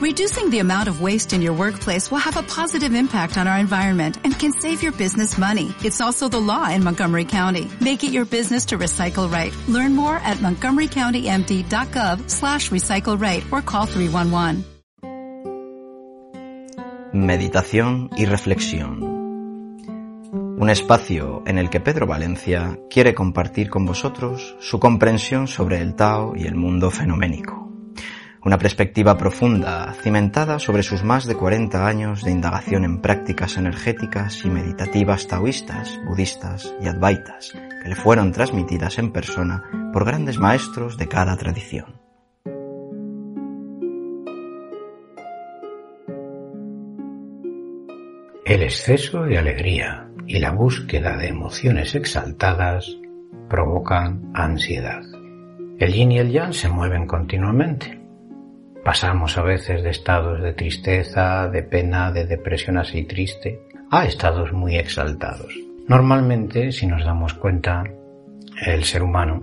Reducing the amount of waste in your workplace will have a positive impact on our environment and can save your business money. It's also the law in Montgomery County. Make it your business to recycle right. Learn more at montgomerycountymd.gov slash recycle right or call 311. Meditación y reflexión. Un espacio en el que Pedro Valencia quiere compartir con vosotros su comprensión sobre el Tao y el mundo fenoménico. Una perspectiva profunda, cimentada sobre sus más de 40 años de indagación en prácticas energéticas y meditativas taoístas, budistas y advaitas, que le fueron transmitidas en persona por grandes maestros de cada tradición. El exceso de alegría y la búsqueda de emociones exaltadas provocan ansiedad. El yin y el yang se mueven continuamente. Pasamos a veces de estados de tristeza, de pena, de depresión así triste, a estados muy exaltados. Normalmente, si nos damos cuenta, el ser humano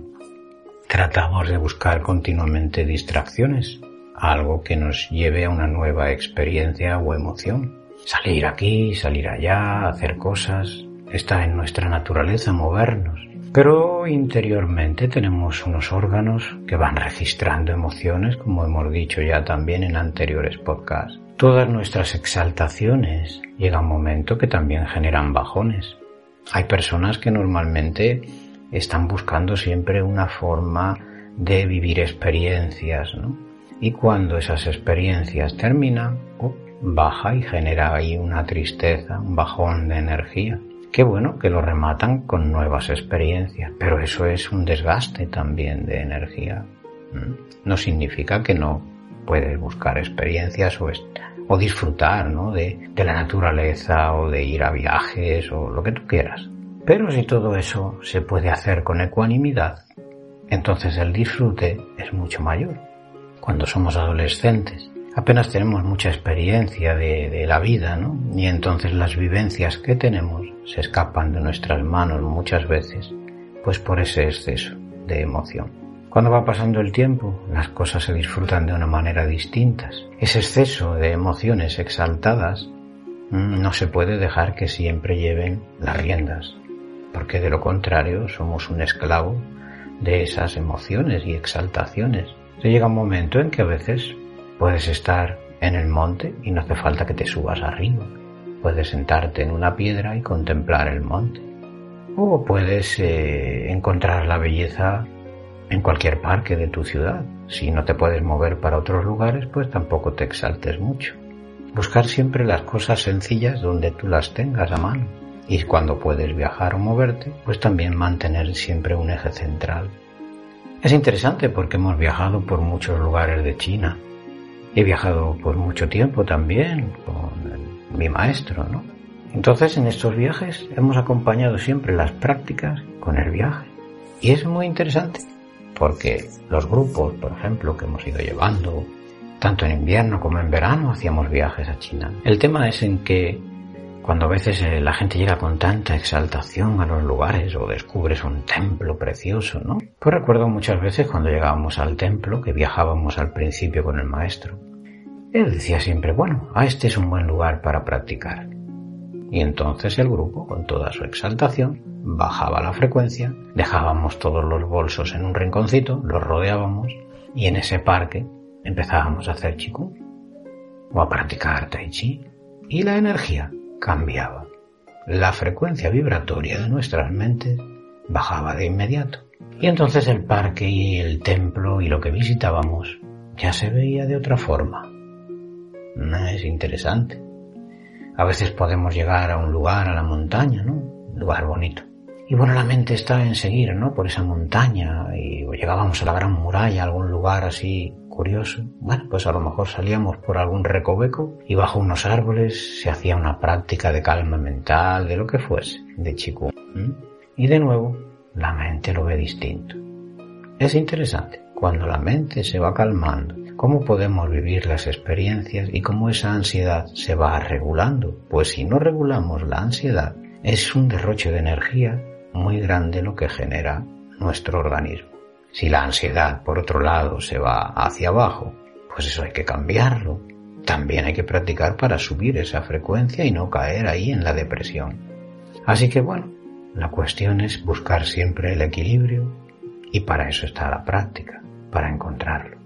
tratamos de buscar continuamente distracciones, algo que nos lleve a una nueva experiencia o emoción. Salir aquí, salir allá, hacer cosas. Está en nuestra naturaleza movernos. Pero interiormente tenemos unos órganos que van registrando emociones, como hemos dicho ya también en anteriores podcasts. Todas nuestras exaltaciones llega un momento que también generan bajones. Hay personas que normalmente están buscando siempre una forma de vivir experiencias, ¿no? Y cuando esas experiencias terminan, oh, baja y genera ahí una tristeza, un bajón de energía. Qué bueno que lo rematan con nuevas experiencias, pero eso es un desgaste también de energía. No significa que no puedes buscar experiencias o, disfrutar ¿no? de, de la naturaleza o de ir a viajes o lo que tú quieras. Pero si todo eso se puede hacer con ecuanimidad, entonces el disfrute es mucho mayor. Cuando somos adolescentes apenas tenemos mucha experiencia de, la vida, ¿no? Y entonces las vivencias que tenemos se escapan de nuestras manos muchas veces, pues por ese exceso de emoción. Cuando va pasando el tiempo, las cosas se disfrutan de una manera distinta. Ese exceso de emociones exaltadas mm, no se puede dejar que siempre lleven las riendas, porque de lo contrario somos un esclavo de esas emociones y exaltaciones. Se llega un momento en que a veces Puedes estar en el monte y no hace falta que te subas arriba. Puedes sentarte en una piedra y contemplar el monte. O puedes eh, encontrar la belleza en cualquier parque de tu ciudad. Si no te puedes mover para otros lugares, pues tampoco te exaltes mucho. Buscar siempre las cosas sencillas donde tú las tengas a mano. Y cuando puedes viajar o moverte, pues también mantener siempre un eje central. Es interesante porque hemos viajado por muchos lugares de China He viajado por mucho tiempo también con mi maestro, ¿no? Entonces en estos viajes hemos acompañado siempre las prácticas con el viaje. Y es muy interesante porque los grupos, por ejemplo, que hemos ido llevando, tanto en invierno como en verano, hacíamos viajes a China. El tema es en que cuando a veces eh, la gente llega con tanta exaltación a los lugares o descubres un templo precioso, ¿no? Pues recuerdo muchas veces cuando llegábamos al templo que viajábamos al principio con el maestro. Él decía siempre, bueno, a este es un buen lugar para practicar. Y entonces el grupo, con toda su exaltación, bajaba la frecuencia, dejábamos todos los bolsos en un rinconcito, los rodeábamos y en ese parque empezábamos a hacer chiku o a practicar tai chi. Y la energía cambiaba. La frecuencia vibratoria de nuestras mentes bajaba de inmediato. Y entonces el parque y el templo y lo que visitábamos ya se veía de otra forma. Es interesante. A veces podemos llegar a un lugar, a la montaña, ¿no? Un lugar bonito. Y bueno, la mente está en seguir, ¿no? Por esa montaña y llegábamos a la gran muralla, a algún lugar así curioso. Bueno, pues a lo mejor salíamos por algún recoveco y bajo unos árboles se hacía una práctica de calma mental, de lo que fuese, de chico. Y de nuevo, la mente lo ve distinto. Es interesante, cuando la mente se va calmando, cómo podemos vivir las experiencias y cómo esa ansiedad se va regulando. Pues si no regulamos la ansiedad, es un derroche de energía muy grande lo que genera nuestro organismo. Si la ansiedad, por otro lado, se va hacia abajo, pues eso hay que cambiarlo. también hay que practicar para subir esa frecuencia y no caer ahí en la depresión. Así que bueno, la cuestión es buscar siempre el equilibrio y para eso está la práctica, para encontrarlo.